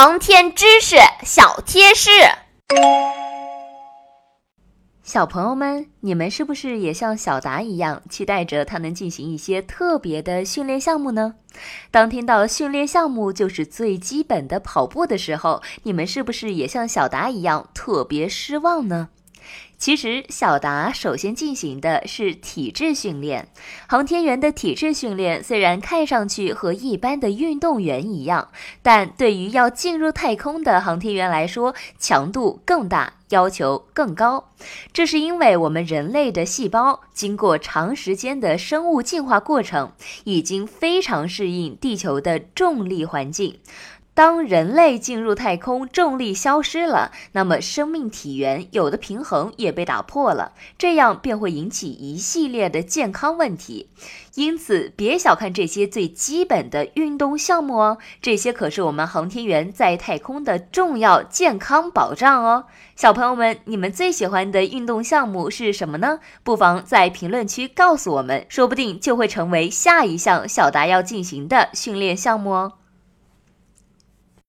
航天知识小贴士，小朋友们，你们是不是也像小达一样，期待着他能进行一些特别的训练项目呢？当听到训练项目就是最基本的跑步的时候，你们是不是也像小达一样特别失望呢？其实，小达首先进行的是体质训练。航天员的体质训练虽然看上去和一般的运动员一样，但对于要进入太空的航天员来说，强度更大，要求更高。这是因为我们人类的细胞经过长时间的生物进化过程，已经非常适应地球的重力环境。当人类进入太空，重力消失了，那么生命体源有的平衡也被打破了，这样便会引起一系列的健康问题。因此，别小看这些最基本的运动项目哦，这些可是我们航天员在太空的重要健康保障哦。小朋友们，你们最喜欢的运动项目是什么呢？不妨在评论区告诉我们，说不定就会成为下一项小达要进行的训练项目哦。